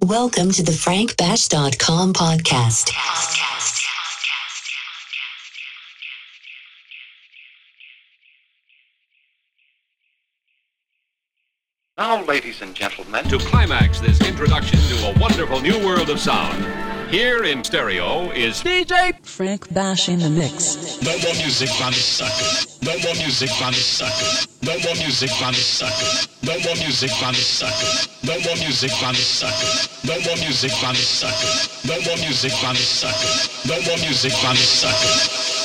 Welcome to the frankbash.com podcast. Now, ladies and gentlemen, To climax this introduction to a wonderful new world of sound, here in stereo is DJ Frank Bash in the mix. No more music from the suckers. No more music from the suckers. No more music from the suckers. No more music from the suckers. No more music from the suckers. No more music from the suckers. No more music from the suckers. No more music from the suckers.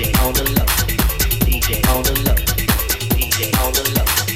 DJ on the low, DJ on the low, DJ on the low.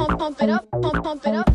Pump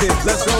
Let's go,